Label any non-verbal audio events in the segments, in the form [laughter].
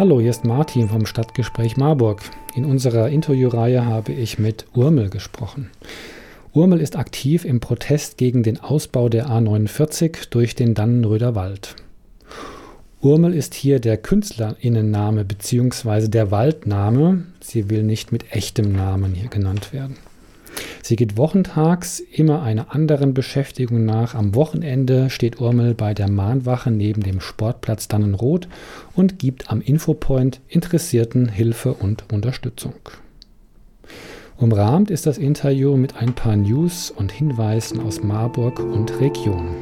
Hallo, hier ist Martin vom Stadtgespräch Marburg. In unserer Interviewreihe habe ich mit Urmel gesprochen. Urmel ist aktiv im Protest gegen den Ausbau der A49 durch den Dannenröder Wald. Urmel ist hier der Künstlerinnenname bzw. der Waldname. Sie will nicht mit echtem Namen hier genannt werden. Sie geht wochentags immer einer anderen Beschäftigung nach. Am Wochenende steht Urmel bei der Mahnwache neben dem Sportplatz Dannenroth und gibt am Infopoint Interessierten Hilfe und Unterstützung. Umrahmt ist das Interview mit ein paar News und Hinweisen aus Marburg und Region.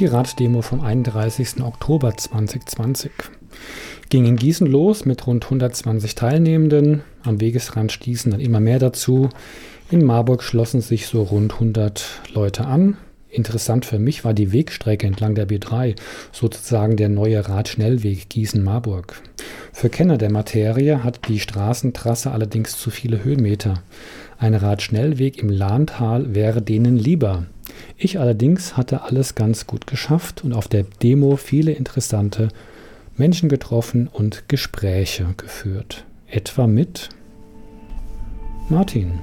Die Raddemo vom 31. Oktober 2020 ging in Gießen los mit rund 120 Teilnehmenden. Am Wegesrand stießen dann immer mehr dazu. In Marburg schlossen sich so rund 100 Leute an. Interessant für mich war die Wegstrecke entlang der B3, sozusagen der neue Radschnellweg Gießen-Marburg. Für Kenner der Materie hat die Straßentrasse allerdings zu viele Höhenmeter. Ein Radschnellweg im Lahntal wäre denen lieber. Ich allerdings hatte alles ganz gut geschafft und auf der Demo viele interessante Menschen getroffen und Gespräche geführt. Etwa mit Martin.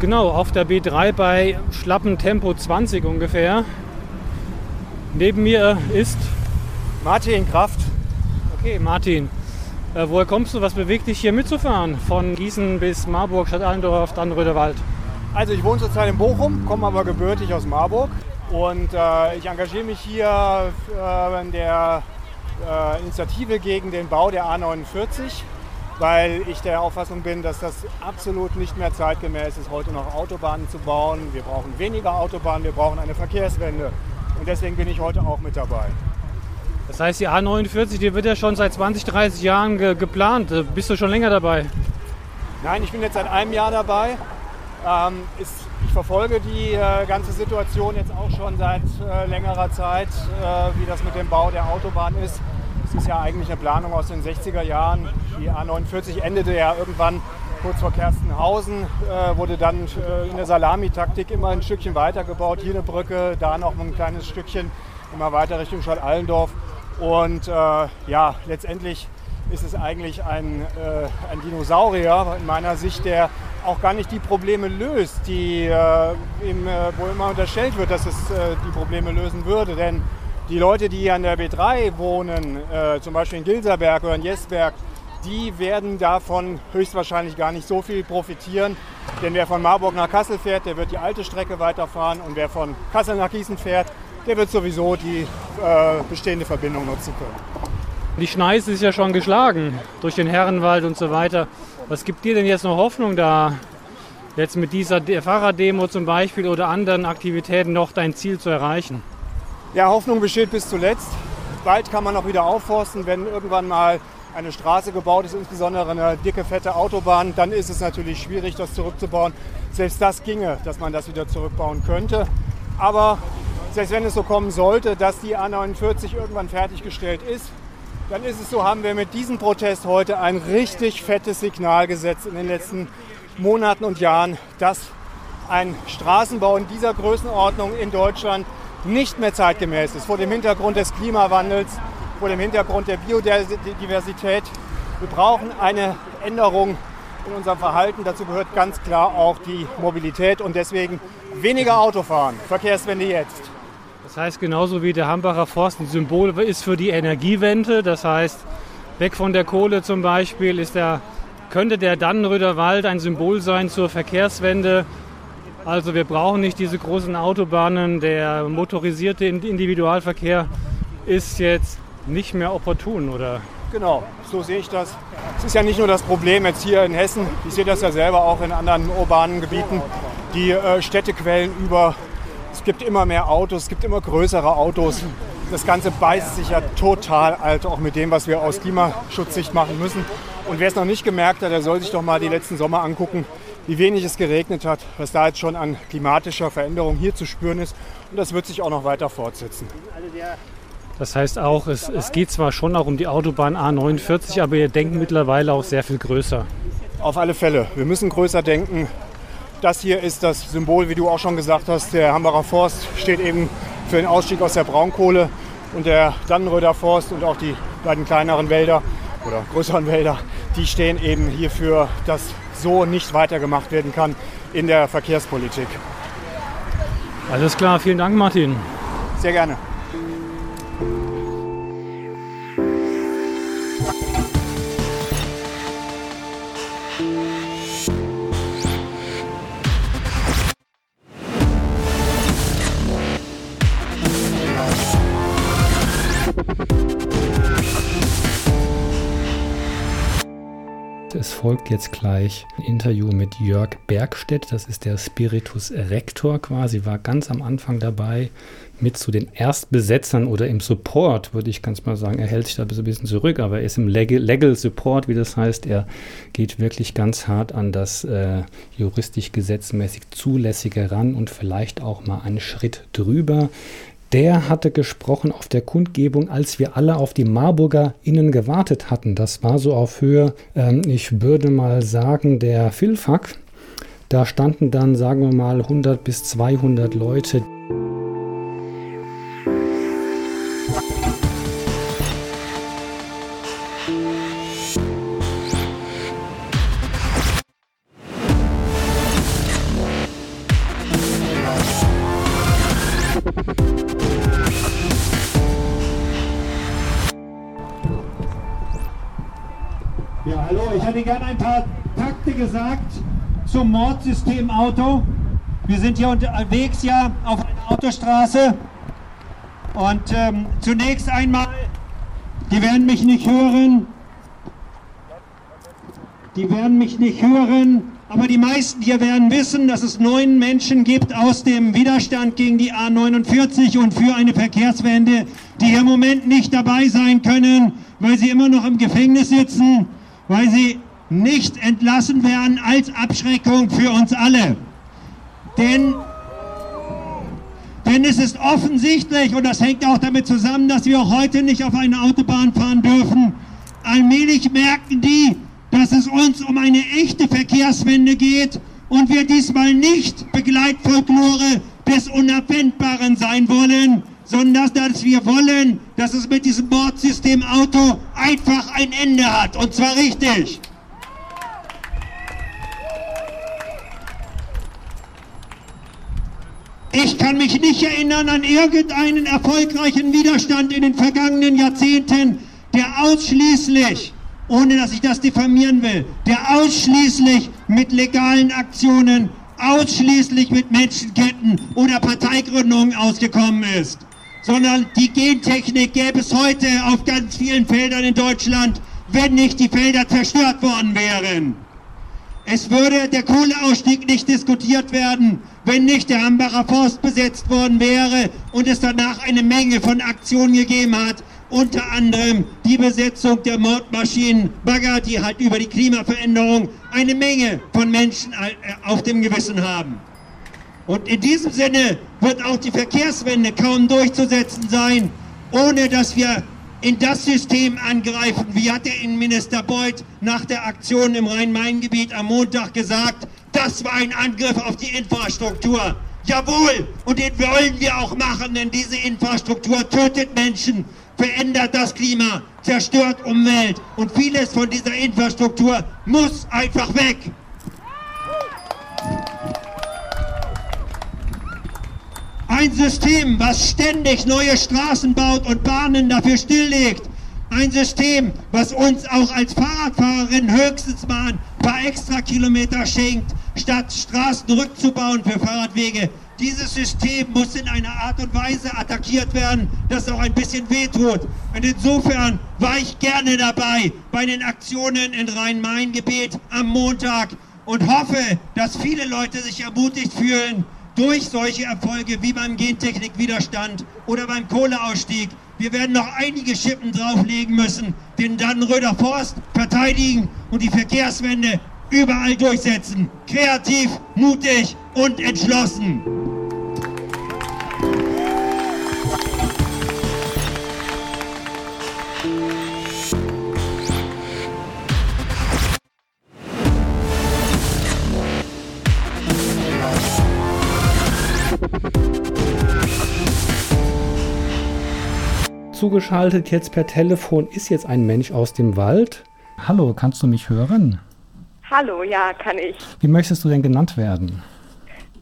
Genau, auf der B3 bei schlappen Tempo 20 ungefähr. Neben mir ist Martin Kraft. Okay, Martin, äh, woher kommst du? Was bewegt dich hier mitzufahren? Von Gießen bis Marburg, Stadt Allendorf, dann Röderwald. Also ich wohne zurzeit in Bochum, komme aber gebürtig aus Marburg und äh, ich engagiere mich hier äh, in der äh, Initiative gegen den Bau der A49 weil ich der Auffassung bin, dass das absolut nicht mehr zeitgemäß ist, heute noch Autobahnen zu bauen. Wir brauchen weniger Autobahnen, wir brauchen eine Verkehrswende. Und deswegen bin ich heute auch mit dabei. Das heißt, die A49, die wird ja schon seit 20, 30 Jahren ge geplant. Äh, bist du schon länger dabei? Nein, ich bin jetzt seit einem Jahr dabei. Ähm, ist, ich verfolge die äh, ganze Situation jetzt auch schon seit äh, längerer Zeit, äh, wie das mit dem Bau der Autobahn ist. Es ist ja eigentlich eine Planung aus den 60er Jahren. Die A49 endete ja irgendwann kurz vor Kerstenhausen, äh, wurde dann äh, in der Salamitaktik immer ein Stückchen weitergebaut. Hier eine Brücke, da noch ein kleines Stückchen, immer weiter Richtung Stadt Allendorf. Und äh, ja, letztendlich ist es eigentlich ein, äh, ein Dinosaurier in meiner Sicht, der auch gar nicht die Probleme löst, die, äh, ihm, äh, wo immer unterstellt wird, dass es die Probleme lösen würde. Denn die Leute, die an der B3 wohnen, äh, zum Beispiel in Gilserberg oder in Jesberg, die werden davon höchstwahrscheinlich gar nicht so viel profitieren. Denn wer von Marburg nach Kassel fährt, der wird die alte Strecke weiterfahren. Und wer von Kassel nach Gießen fährt, der wird sowieso die äh, bestehende Verbindung nutzen können. Die Schneise ist ja schon geschlagen durch den Herrenwald und so weiter. Was gibt dir denn jetzt noch Hoffnung da, jetzt mit dieser Fahrraddemo zum Beispiel oder anderen Aktivitäten noch dein Ziel zu erreichen? Ja, Hoffnung besteht bis zuletzt. Bald kann man auch wieder aufforsten, wenn irgendwann mal eine Straße gebaut ist, insbesondere eine dicke, fette Autobahn, dann ist es natürlich schwierig, das zurückzubauen. Selbst das ginge, dass man das wieder zurückbauen könnte. Aber selbst wenn es so kommen sollte, dass die A49 irgendwann fertiggestellt ist, dann ist es so, haben wir mit diesem Protest heute ein richtig fettes Signal gesetzt in den letzten Monaten und Jahren, dass ein Straßenbau in dieser Größenordnung in Deutschland nicht mehr zeitgemäß ist. Vor dem Hintergrund des Klimawandels, vor dem Hintergrund der Biodiversität. Wir brauchen eine Änderung in unserem Verhalten. Dazu gehört ganz klar auch die Mobilität und deswegen weniger Autofahren. Verkehrswende jetzt. Das heißt, genauso wie der Hambacher Forst ein Symbol ist für die Energiewende, das heißt, weg von der Kohle zum Beispiel, ist der, könnte der Dannenröder Wald ein Symbol sein zur Verkehrswende. Also wir brauchen nicht diese großen Autobahnen, der motorisierte Individualverkehr ist jetzt nicht mehr opportun, oder? Genau, so sehe ich das. Es ist ja nicht nur das Problem jetzt hier in Hessen, ich sehe das ja selber auch in anderen urbanen Gebieten. Die äh, Städte quellen über, es gibt immer mehr Autos, es gibt immer größere Autos. Das Ganze beißt sich ja total alt, auch mit dem, was wir aus Klimaschutzsicht machen müssen. Und wer es noch nicht gemerkt hat, der soll sich doch mal die letzten Sommer angucken, wie wenig es geregnet hat, was da jetzt schon an klimatischer Veränderung hier zu spüren ist. Und das wird sich auch noch weiter fortsetzen. Das heißt auch, es, es geht zwar schon auch um die Autobahn A49, aber ihr denkt mittlerweile auch sehr viel größer. Auf alle Fälle. Wir müssen größer denken. Das hier ist das Symbol, wie du auch schon gesagt hast. Der Hambacher Forst steht eben für den Ausstieg aus der Braunkohle und der Dannenröder Forst und auch die beiden kleineren Wälder oder größeren Wälder, die stehen eben hierfür, dass so nicht weitergemacht werden kann in der Verkehrspolitik. Alles klar, vielen Dank, Martin. Sehr gerne. Jetzt gleich ein Interview mit Jörg Bergstedt. Das ist der Spiritus Rector quasi, war ganz am Anfang dabei mit zu den Erstbesetzern oder im Support, würde ich ganz mal sagen. Er hält sich da ein bisschen zurück, aber er ist im Legal, Legal Support, wie das heißt. Er geht wirklich ganz hart an das äh, juristisch gesetzmäßig Zulässige ran und vielleicht auch mal einen Schritt drüber. Der hatte gesprochen auf der Kundgebung, als wir alle auf die Marburger innen gewartet hatten. Das war so auf Höhe, ähm, ich würde mal sagen, der Filfak. Da standen dann, sagen wir mal, 100 bis 200 Leute. Zum Mordsystem Auto. Wir sind hier unterwegs ja auf einer Autostraße. Und ähm, zunächst einmal, die werden mich nicht hören, die werden mich nicht hören, aber die meisten hier werden wissen, dass es neun Menschen gibt aus dem Widerstand gegen die A49 und für eine Verkehrswende, die im Moment nicht dabei sein können, weil sie immer noch im Gefängnis sitzen weil sie nicht entlassen werden als Abschreckung für uns alle. Denn, denn es ist offensichtlich, und das hängt auch damit zusammen, dass wir auch heute nicht auf eine Autobahn fahren dürfen, allmählich merken die, dass es uns um eine echte Verkehrswende geht und wir diesmal nicht Begleitfolklore des Unabwendbaren sein wollen, sondern dass wir wollen, dass es mit diesem Mordsystem Auto einfach ein Ende hat. Und zwar richtig. Ich kann mich nicht erinnern an irgendeinen erfolgreichen Widerstand in den vergangenen Jahrzehnten, der ausschließlich, ohne dass ich das diffamieren will, der ausschließlich mit legalen Aktionen, ausschließlich mit Menschenketten oder Parteigründungen ausgekommen ist sondern die Gentechnik gäbe es heute auf ganz vielen Feldern in Deutschland, wenn nicht die Felder zerstört worden wären. Es würde der Kohleausstieg nicht diskutiert werden, wenn nicht der Hambacher Forst besetzt worden wäre und es danach eine Menge von Aktionen gegeben hat, unter anderem die Besetzung der Mordmaschinen Bagger, die halt über die Klimaveränderung eine Menge von Menschen äh, auf dem Gewissen haben. Und in diesem Sinne wird auch die Verkehrswende kaum durchzusetzen sein, ohne dass wir in das System angreifen. Wie hat der Innenminister Beuth nach der Aktion im Rhein-Main-Gebiet am Montag gesagt, das war ein Angriff auf die Infrastruktur. Jawohl, und den wollen wir auch machen, denn diese Infrastruktur tötet Menschen, verändert das Klima, zerstört Umwelt und vieles von dieser Infrastruktur muss einfach weg. Ein System, was ständig neue Straßen baut und Bahnen dafür stilllegt. Ein System, was uns auch als Fahrradfahrerin höchstens mal ein paar extra Kilometer schenkt, statt Straßen rückzubauen für Fahrradwege. Dieses System muss in einer Art und Weise attackiert werden, dass es auch ein bisschen wehtut. Und insofern war ich gerne dabei bei den Aktionen in Rhein-Main-Gebiet am Montag und hoffe, dass viele Leute sich ermutigt fühlen durch solche Erfolge wie beim Gentechnikwiderstand oder beim Kohleausstieg. Wir werden noch einige Schippen drauflegen müssen, den Dannenröder Forst verteidigen und die Verkehrswende überall durchsetzen. Kreativ, mutig und entschlossen. Zugeschaltet jetzt per Telefon ist jetzt ein Mensch aus dem Wald. Hallo, kannst du mich hören? Hallo, ja, kann ich. Wie möchtest du denn genannt werden?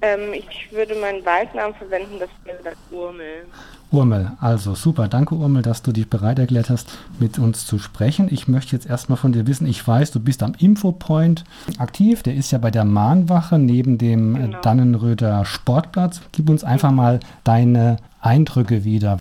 Ähm, ich würde meinen Waldnamen verwenden, das wäre das Urmel. Urmel, also super. Danke, Urmel, dass du dich bereit erklärt hast, mit uns zu sprechen. Ich möchte jetzt erstmal von dir wissen, ich weiß, du bist am Infopoint aktiv. Der ist ja bei der Mahnwache neben dem genau. Dannenröder Sportplatz. Gib uns einfach mal deine Eindrücke wieder.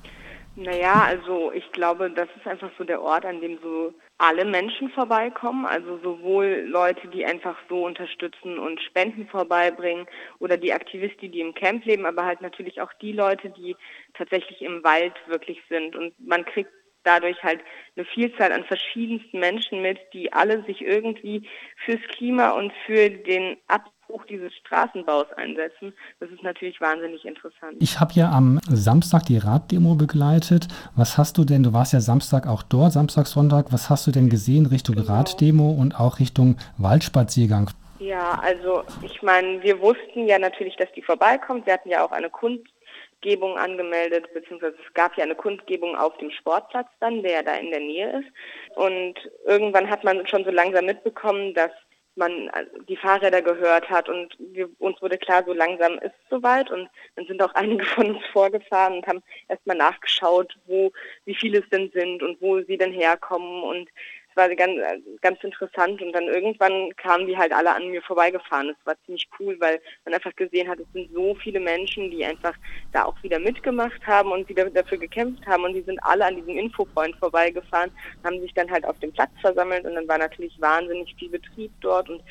Naja, also ich glaube, das ist einfach so der Ort, an dem so alle Menschen vorbeikommen, also sowohl Leute, die einfach so unterstützen und Spenden vorbeibringen oder die Aktivisten, die im Camp leben, aber halt natürlich auch die Leute, die tatsächlich im Wald wirklich sind. Und man kriegt dadurch halt eine Vielzahl an verschiedensten Menschen mit, die alle sich irgendwie fürs Klima und für den Ab Abbruch dieses Straßenbaus einsetzen. Das ist natürlich wahnsinnig interessant. Ich habe ja am Samstag die Raddemo begleitet. Was hast du denn, du warst ja Samstag auch dort, Samstag, Sonntag, was hast du denn gesehen Richtung genau. Raddemo und auch Richtung Waldspaziergang? Ja, also ich meine, wir wussten ja natürlich, dass die vorbeikommt. Wir hatten ja auch eine Kundgebung angemeldet, beziehungsweise es gab ja eine Kundgebung auf dem Sportplatz dann, der ja da in der Nähe ist. Und irgendwann hat man schon so langsam mitbekommen, dass man äh, die Fahrräder gehört hat und wir, uns wurde klar, so langsam ist es soweit und dann sind auch [laughs] einige von uns vorgefahren und haben erstmal nachgeschaut, wo, wie viele es denn sind und wo sie denn herkommen und war ganz, ganz interessant. Und dann irgendwann kamen die halt alle an mir vorbeigefahren. Das war ziemlich cool, weil man einfach gesehen hat, es sind so viele Menschen, die einfach da auch wieder mitgemacht haben und wieder dafür gekämpft haben. Und die sind alle an diesem Infopoint vorbeigefahren, haben sich dann halt auf dem Platz versammelt. Und dann war natürlich wahnsinnig viel Betrieb dort und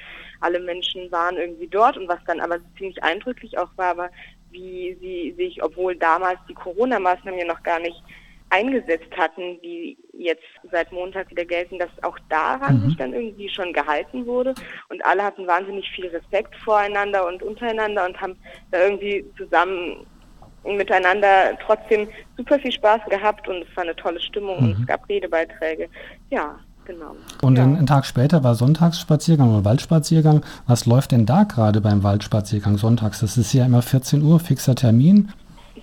alle Menschen waren irgendwie dort. Und was dann aber ziemlich eindrücklich auch war, war, wie sie sich, obwohl damals die Corona-Maßnahmen ja noch gar nicht eingesetzt hatten, die jetzt seit Montag wieder gelten, dass auch daran mhm. sich dann irgendwie schon gehalten wurde und alle hatten wahnsinnig viel Respekt voreinander und untereinander und haben da irgendwie zusammen miteinander trotzdem super viel Spaß gehabt und es war eine tolle Stimmung mhm. und es gab Redebeiträge. Ja, genau. Und ja. einen Tag später war Sonntagsspaziergang oder Waldspaziergang. Was läuft denn da gerade beim Waldspaziergang sonntags? Das ist ja immer 14 Uhr, fixer Termin.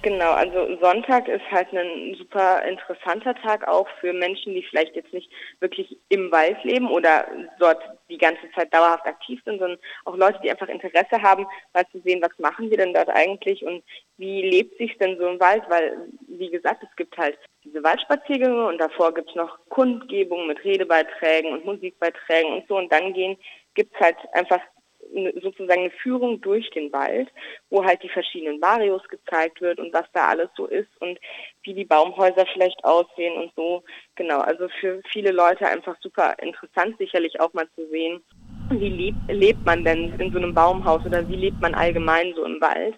Genau, also Sonntag ist halt ein super interessanter Tag auch für Menschen, die vielleicht jetzt nicht wirklich im Wald leben oder dort die ganze Zeit dauerhaft aktiv sind, sondern auch Leute, die einfach Interesse haben, mal zu sehen, was machen wir denn dort eigentlich und wie lebt sich denn so im Wald, weil, wie gesagt, es gibt halt diese Waldspaziergänge und davor gibt es noch Kundgebungen mit Redebeiträgen und Musikbeiträgen und so. Und dann gehen gibt es halt einfach sozusagen eine Führung durch den Wald, wo halt die verschiedenen Barrios gezeigt wird und was da alles so ist und wie die Baumhäuser vielleicht aussehen und so. Genau, also für viele Leute einfach super interessant, sicherlich auch mal zu sehen, wie lebt, lebt man denn in so einem Baumhaus oder wie lebt man allgemein so im Wald.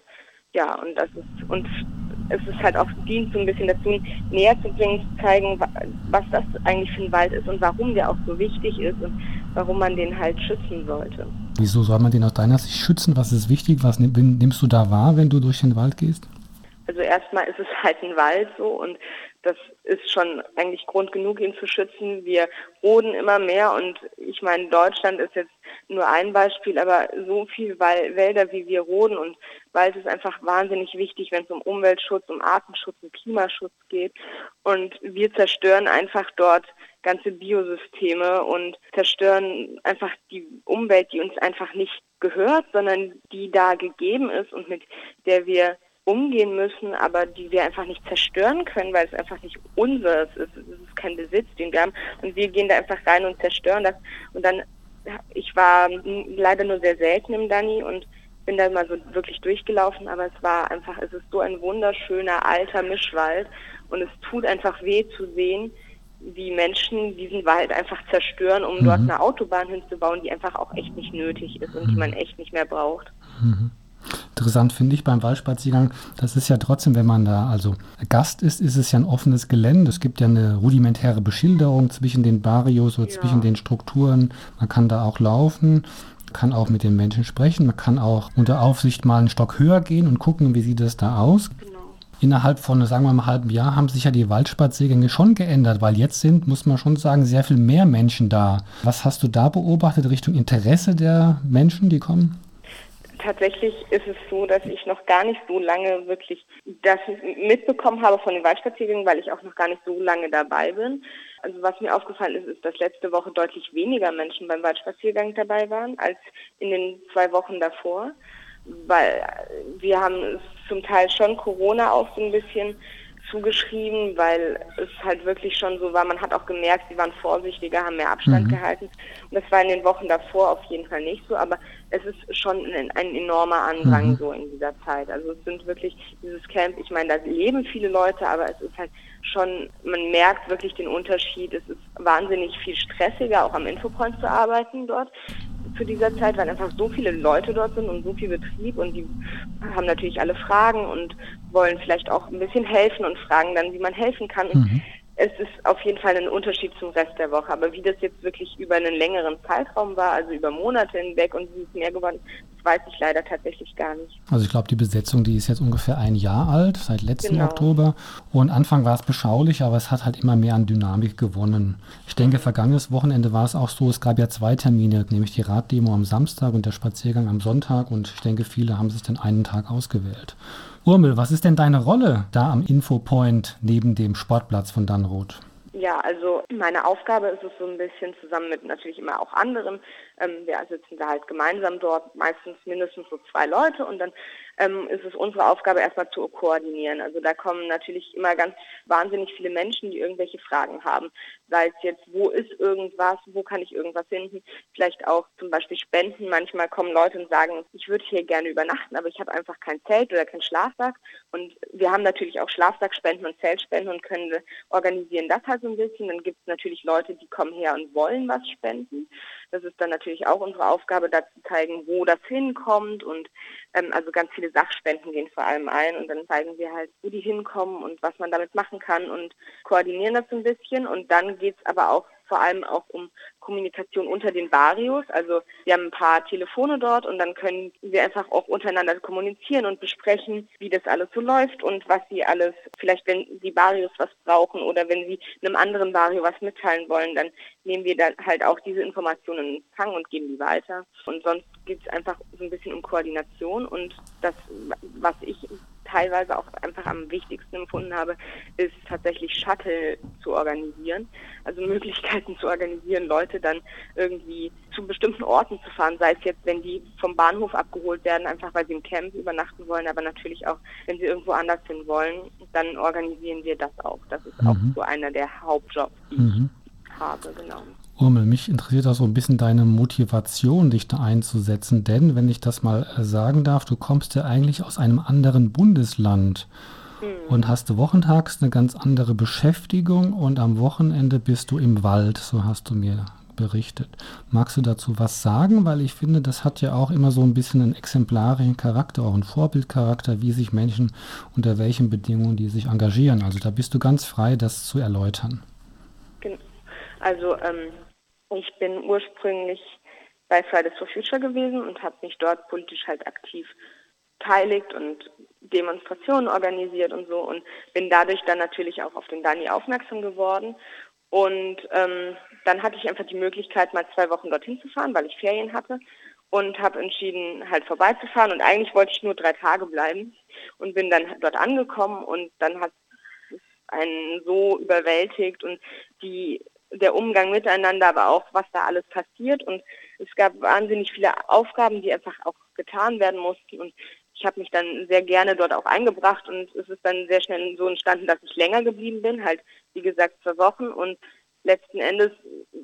Ja, und das ist, und es ist halt auch dient so ein bisschen dazu, näher zu bringen, zu zeigen, was das eigentlich für ein Wald ist und warum der auch so wichtig ist und warum man den halt schützen sollte. Wieso soll man den aus deiner Sicht schützen? Was ist wichtig? Was nimmst du da wahr, wenn du durch den Wald gehst? Also erstmal ist es halt ein Wald so und das ist schon eigentlich Grund genug, ihn zu schützen. Wir roden immer mehr und ich meine, Deutschland ist jetzt nur ein Beispiel, aber so viel Wälder, wie wir roden und Wald ist einfach wahnsinnig wichtig, wenn es um Umweltschutz, um Artenschutz, um Klimaschutz geht. Und wir zerstören einfach dort ganze Biosysteme und zerstören einfach die Umwelt, die uns einfach nicht gehört, sondern die da gegeben ist und mit der wir umgehen müssen, aber die wir einfach nicht zerstören können, weil es einfach nicht unseres ist. Es ist kein Besitz, den wir haben. Und wir gehen da einfach rein und zerstören das. Und dann, ich war leider nur sehr selten im Dani und bin da mal so wirklich durchgelaufen, aber es war einfach, es ist so ein wunderschöner alter Mischwald und es tut einfach weh zu sehen, wie Menschen diesen Wald einfach zerstören, um mhm. dort eine Autobahn hinzubauen, die einfach auch echt nicht nötig ist und mhm. die man echt nicht mehr braucht. Mhm. Interessant finde ich beim Waldspaziergang, das ist ja trotzdem, wenn man da also Gast ist, ist es ja ein offenes Gelände. Es gibt ja eine rudimentäre Beschilderung zwischen den Barrios oder ja. zwischen den Strukturen. Man kann da auch laufen, kann auch mit den Menschen sprechen, man kann auch unter Aufsicht mal einen Stock höher gehen und gucken, wie sieht es da aus. Genau. Innerhalb von, sagen wir mal, einem halben Jahr haben sich ja die Waldspaziergänge schon geändert, weil jetzt sind, muss man schon sagen, sehr viel mehr Menschen da. Was hast du da beobachtet Richtung Interesse der Menschen, die kommen? tatsächlich ist es so, dass ich noch gar nicht so lange wirklich das mitbekommen habe von den Waldspaziergängen, weil ich auch noch gar nicht so lange dabei bin. Also was mir aufgefallen ist, ist, dass letzte Woche deutlich weniger Menschen beim Waldspaziergang dabei waren als in den zwei Wochen davor, weil wir haben zum Teil schon Corona auch so ein bisschen zugeschrieben, weil es halt wirklich schon so war. Man hat auch gemerkt, sie waren vorsichtiger, haben mehr Abstand mhm. gehalten. Und das war in den Wochen davor auf jeden Fall nicht so, aber es ist schon ein, ein enormer Andrang mhm. so in dieser Zeit. Also es sind wirklich dieses Camp, ich meine, da leben viele Leute, aber es ist halt schon, man merkt wirklich den Unterschied. Es ist wahnsinnig viel stressiger, auch am Infopoint zu arbeiten dort zu dieser Zeit, weil einfach so viele Leute dort sind und so viel Betrieb und die haben natürlich alle Fragen und wollen vielleicht auch ein bisschen helfen und fragen dann, wie man helfen kann. Mhm. Es ist auf jeden Fall ein Unterschied zum Rest der Woche. Aber wie das jetzt wirklich über einen längeren Zeitraum war, also über Monate hinweg und wie es mehr geworden ist, weiß ich leider tatsächlich gar nicht. Also ich glaube, die Besetzung, die ist jetzt ungefähr ein Jahr alt, seit letzten genau. Oktober. Und Anfang war es beschaulich, aber es hat halt immer mehr an Dynamik gewonnen. Ich denke, vergangenes Wochenende war es auch so, es gab ja zwei Termine, nämlich die Raddemo am Samstag und der Spaziergang am Sonntag. Und ich denke, viele haben sich dann einen Tag ausgewählt. Urmel, was ist denn deine Rolle da am Infopoint neben dem Sportplatz von Dannroth? Ja, also meine Aufgabe ist es so ein bisschen zusammen mit natürlich immer auch anderen. Ähm, wir sitzen da halt gemeinsam dort, meistens mindestens so zwei Leute und dann ähm, ist es unsere Aufgabe erstmal zu koordinieren. Also da kommen natürlich immer ganz wahnsinnig viele Menschen, die irgendwelche Fragen haben. Sei es jetzt, wo ist irgendwas, wo kann ich irgendwas finden, vielleicht auch zum Beispiel Spenden. Manchmal kommen Leute und sagen, ich würde hier gerne übernachten, aber ich habe einfach kein Zelt oder kein Schlafsack. Und wir haben natürlich auch Schlafsackspenden und Zeltspenden und können organisieren das halt so ein bisschen. Dann gibt es natürlich Leute, die kommen her und wollen was spenden. Das ist dann natürlich auch unsere Aufgabe, da zu zeigen, wo das hinkommt und ähm, also ganz viele Sachspenden gehen vor allem ein und dann zeigen wir halt, wo die hinkommen und was man damit machen kann und koordinieren das so ein bisschen und dann geht es aber auch vor allem auch um Kommunikation unter den Barrios. Also wir haben ein paar Telefone dort und dann können wir einfach auch untereinander kommunizieren und besprechen, wie das alles so läuft und was sie alles, vielleicht wenn die Barrios was brauchen oder wenn sie einem anderen Barrio was mitteilen wollen, dann nehmen wir dann halt auch diese Informationen in Empfang und geben die weiter. Und sonst geht es einfach so ein bisschen um Koordination und das, was ich teilweise auch einfach am wichtigsten empfunden habe, ist tatsächlich Shuttle zu organisieren. Also Möglichkeiten zu organisieren, Leute dann irgendwie zu bestimmten Orten zu fahren, sei es jetzt, wenn die vom Bahnhof abgeholt werden, einfach weil sie im Camp übernachten wollen, aber natürlich auch, wenn sie irgendwo anders hin wollen, dann organisieren wir das auch. Das ist mhm. auch so einer der Hauptjobs, die mhm. ich habe, genau. Urmel, mich interessiert auch so ein bisschen deine Motivation, dich da einzusetzen, denn wenn ich das mal äh, sagen darf, du kommst ja eigentlich aus einem anderen Bundesland mhm. und hast wochentags eine ganz andere Beschäftigung und am Wochenende bist du im Wald, so hast du mir berichtet. Magst du dazu was sagen? Weil ich finde, das hat ja auch immer so ein bisschen einen exemplarischen Charakter, auch einen Vorbildcharakter, wie sich Menschen unter welchen Bedingungen die sich engagieren. Also da bist du ganz frei, das zu erläutern. Also ähm, ich bin ursprünglich bei Fridays for Future gewesen und habe mich dort politisch halt aktiv beteiligt und Demonstrationen organisiert und so und bin dadurch dann natürlich auch auf den Dani aufmerksam geworden. Und ähm, dann hatte ich einfach die Möglichkeit, mal zwei Wochen dorthin zu fahren, weil ich Ferien hatte und habe entschieden, halt vorbeizufahren. Und eigentlich wollte ich nur drei Tage bleiben und bin dann dort angekommen und dann hat einen so überwältigt und die der Umgang miteinander, aber auch was da alles passiert. Und es gab wahnsinnig viele Aufgaben, die einfach auch getan werden mussten. Und ich habe mich dann sehr gerne dort auch eingebracht und es ist dann sehr schnell so entstanden, dass ich länger geblieben bin, halt wie gesagt zwei Wochen und letzten Endes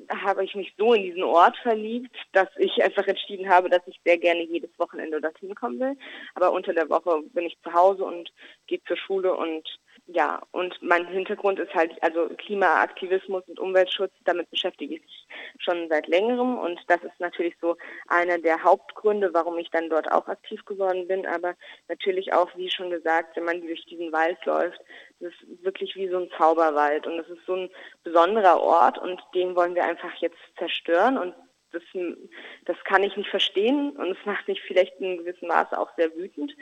habe ich mich so in diesen Ort verliebt, dass ich einfach entschieden habe, dass ich sehr gerne jedes Wochenende dorthin kommen will. Aber unter der Woche bin ich zu Hause und gehe zur Schule und ja, und mein Hintergrund ist halt also Klimaaktivismus und Umweltschutz. Damit beschäftige ich mich schon seit längerem und das ist natürlich so einer der Hauptgründe, warum ich dann dort auch aktiv geworden bin. Aber natürlich auch, wie schon gesagt, wenn man durch diesen Wald läuft, das ist wirklich wie so ein Zauberwald und das ist so ein besonderer Ort und den wollen wir einfach jetzt zerstören und das, das kann ich nicht verstehen und es macht mich vielleicht in gewissem Maße auch sehr wütend.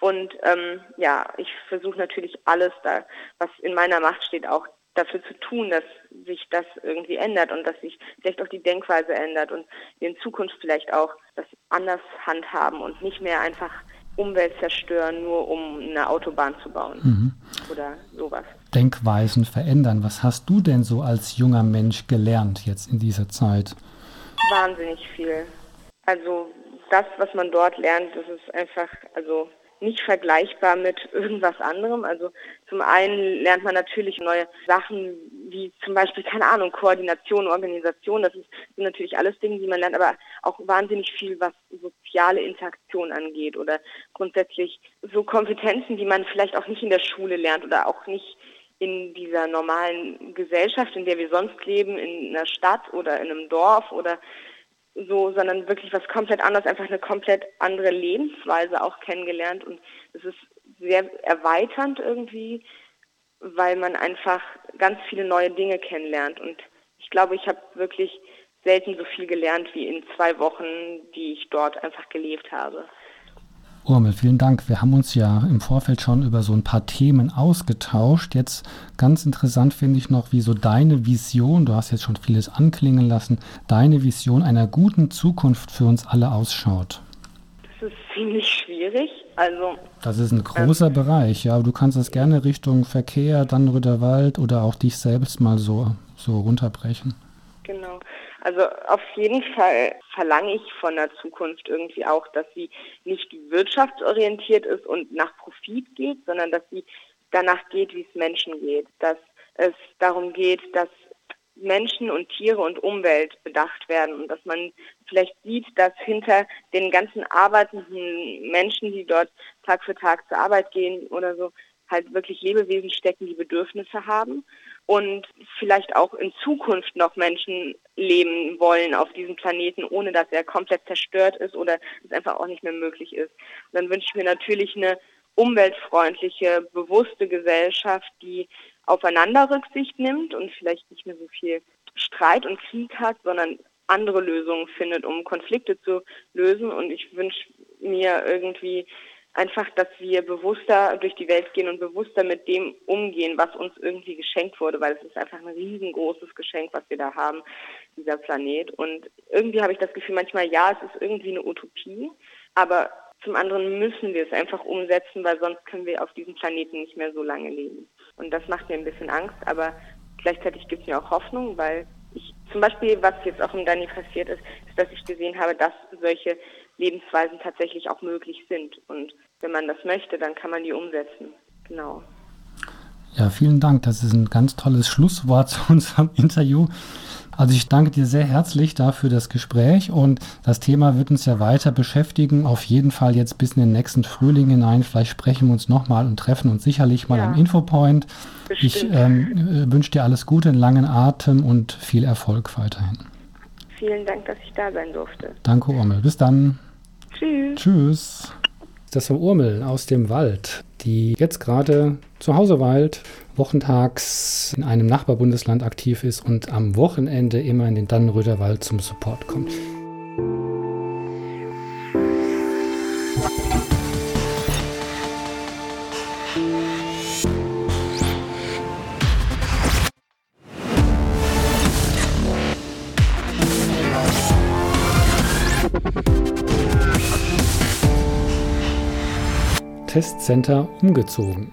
Und ähm, ja, ich versuche natürlich alles da, was in meiner Macht steht, auch dafür zu tun, dass sich das irgendwie ändert und dass sich vielleicht auch die Denkweise ändert und wir in Zukunft vielleicht auch das anders handhaben und nicht mehr einfach Umwelt zerstören, nur um eine Autobahn zu bauen mhm. oder sowas. Denkweisen verändern. Was hast du denn so als junger Mensch gelernt jetzt in dieser Zeit? Wahnsinnig viel. Also das, was man dort lernt, das ist einfach, also nicht vergleichbar mit irgendwas anderem. Also zum einen lernt man natürlich neue Sachen, wie zum Beispiel, keine Ahnung, Koordination, Organisation. Das sind natürlich alles Dinge, die man lernt, aber auch wahnsinnig viel, was soziale Interaktion angeht oder grundsätzlich so Kompetenzen, die man vielleicht auch nicht in der Schule lernt oder auch nicht in dieser normalen Gesellschaft, in der wir sonst leben, in einer Stadt oder in einem Dorf oder so, sondern wirklich was komplett anderes, einfach eine komplett andere Lebensweise auch kennengelernt und es ist sehr erweiternd irgendwie, weil man einfach ganz viele neue Dinge kennenlernt und ich glaube, ich habe wirklich selten so viel gelernt wie in zwei Wochen, die ich dort einfach gelebt habe. Urmel, vielen Dank. Wir haben uns ja im Vorfeld schon über so ein paar Themen ausgetauscht. Jetzt ganz interessant finde ich noch, wie so deine Vision, du hast jetzt schon vieles anklingen lassen, deine Vision einer guten Zukunft für uns alle ausschaut. Das ist ziemlich schwierig. Also, das ist ein großer ähm, Bereich, ja. Du kannst das gerne Richtung Verkehr, dann Rüderwald oder auch dich selbst mal so, so runterbrechen. Genau. Also auf jeden Fall verlange ich von der Zukunft irgendwie auch, dass sie nicht wirtschaftsorientiert ist und nach Profit geht, sondern dass sie danach geht, wie es Menschen geht. Dass es darum geht, dass Menschen und Tiere und Umwelt bedacht werden und dass man vielleicht sieht, dass hinter den ganzen arbeitenden Menschen, die dort Tag für Tag zur Arbeit gehen oder so, halt wirklich Lebewesen stecken, die Bedürfnisse haben und vielleicht auch in Zukunft noch Menschen leben wollen auf diesem Planeten, ohne dass er komplett zerstört ist oder es einfach auch nicht mehr möglich ist. Und dann wünsche ich mir natürlich eine umweltfreundliche, bewusste Gesellschaft, die aufeinander Rücksicht nimmt und vielleicht nicht mehr so viel Streit und Krieg hat, sondern andere Lösungen findet, um Konflikte zu lösen. Und ich wünsche mir irgendwie einfach, dass wir bewusster durch die Welt gehen und bewusster mit dem umgehen, was uns irgendwie geschenkt wurde, weil es ist einfach ein riesengroßes Geschenk, was wir da haben, dieser Planet. Und irgendwie habe ich das Gefühl, manchmal ja, es ist irgendwie eine Utopie, aber zum anderen müssen wir es einfach umsetzen, weil sonst können wir auf diesem Planeten nicht mehr so lange leben. Und das macht mir ein bisschen Angst, aber gleichzeitig gibt es mir auch Hoffnung, weil ich zum Beispiel, was jetzt auch im Dani passiert ist, ist, dass ich gesehen habe, dass solche Lebensweisen tatsächlich auch möglich sind. Und wenn man das möchte, dann kann man die umsetzen. Genau. Ja, vielen Dank. Das ist ein ganz tolles Schlusswort [laughs] zu unserem Interview. Also ich danke dir sehr herzlich dafür das Gespräch und das Thema wird uns ja weiter beschäftigen. Auf jeden Fall jetzt bis in den nächsten Frühling hinein. Vielleicht sprechen wir uns nochmal und treffen uns sicherlich mal ja. am Infopoint. Bestimmt. Ich ähm, wünsche dir alles Gute, einen langen Atem und viel Erfolg weiterhin. Vielen Dank, dass ich da sein durfte. Danke, Urmel. Bis dann. Tschüss. Tschüss. Das war Urmel aus dem Wald, die jetzt gerade zu Hause weilt, wochentags in einem Nachbarbundesland aktiv ist und am Wochenende immer in den Dannenröder Wald zum Support kommt. Testscenter umgezogen.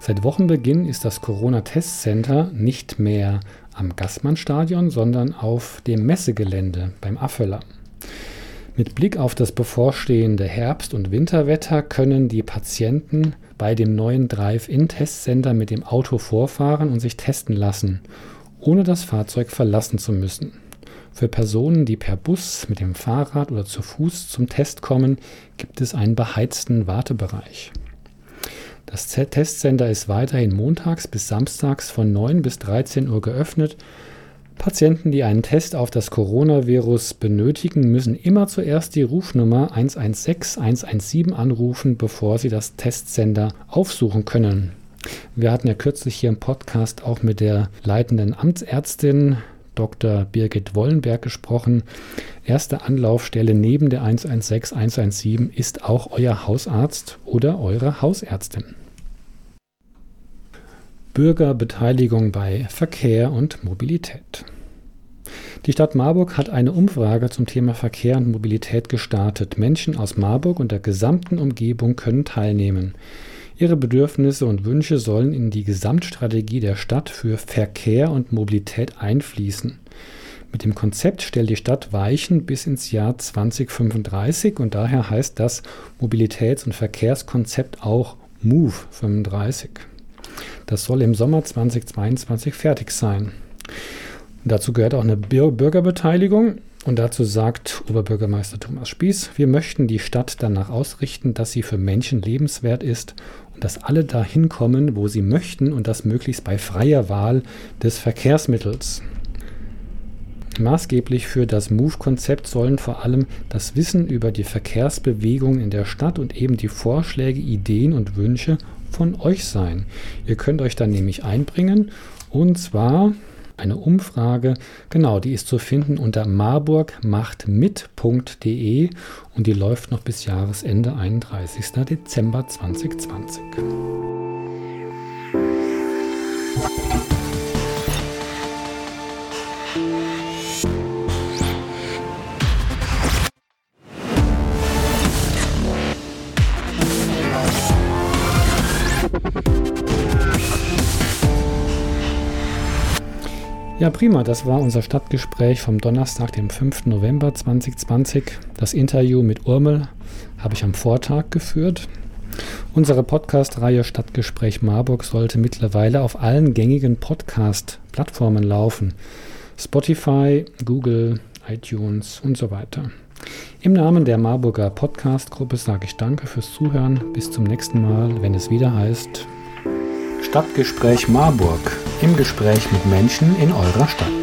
Seit Wochenbeginn ist das Corona-Testcenter nicht mehr am Gassmann-Stadion, sondern auf dem Messegelände beim Afföller. Mit Blick auf das bevorstehende Herbst- und Winterwetter können die Patienten bei dem neuen Drive-In-Testsender mit dem Auto vorfahren und sich testen lassen, ohne das Fahrzeug verlassen zu müssen. Für Personen, die per Bus, mit dem Fahrrad oder zu Fuß zum Test kommen, gibt es einen beheizten Wartebereich. Das Testsender ist weiterhin montags bis samstags von 9 bis 13 Uhr geöffnet Patienten, die einen Test auf das Coronavirus benötigen, müssen immer zuerst die Rufnummer 116 117 anrufen, bevor sie das Testsender aufsuchen können. Wir hatten ja kürzlich hier im Podcast auch mit der leitenden Amtsärztin Dr. Birgit Wollenberg gesprochen. Erste Anlaufstelle neben der 116 117 ist auch euer Hausarzt oder eure Hausärztin. Bürgerbeteiligung bei Verkehr und Mobilität. Die Stadt Marburg hat eine Umfrage zum Thema Verkehr und Mobilität gestartet. Menschen aus Marburg und der gesamten Umgebung können teilnehmen. Ihre Bedürfnisse und Wünsche sollen in die Gesamtstrategie der Stadt für Verkehr und Mobilität einfließen. Mit dem Konzept stellt die Stadt Weichen bis ins Jahr 2035 und daher heißt das Mobilitäts- und Verkehrskonzept auch MOVE 35. Das soll im Sommer 2022 fertig sein. Dazu gehört auch eine Bürgerbeteiligung. Und dazu sagt Oberbürgermeister Thomas Spieß, wir möchten die Stadt danach ausrichten, dass sie für Menschen lebenswert ist und dass alle dahin kommen, wo sie möchten und das möglichst bei freier Wahl des Verkehrsmittels. Maßgeblich für das MOVE-Konzept sollen vor allem das Wissen über die Verkehrsbewegung in der Stadt und eben die Vorschläge, Ideen und Wünsche von euch sein. Ihr könnt euch dann nämlich einbringen und zwar eine Umfrage, genau, die ist zu finden unter marburgmachtmit.de und die läuft noch bis Jahresende 31. Dezember 2020. Ja, prima. Das war unser Stadtgespräch vom Donnerstag, dem 5. November 2020. Das Interview mit Urmel habe ich am Vortag geführt. Unsere Podcast-Reihe Stadtgespräch Marburg sollte mittlerweile auf allen gängigen Podcast-Plattformen laufen. Spotify, Google, iTunes und so weiter. Im Namen der Marburger Podcast-Gruppe sage ich Danke fürs Zuhören. Bis zum nächsten Mal, wenn es wieder heißt Stadtgespräch Marburg im Gespräch mit Menschen in eurer Stadt.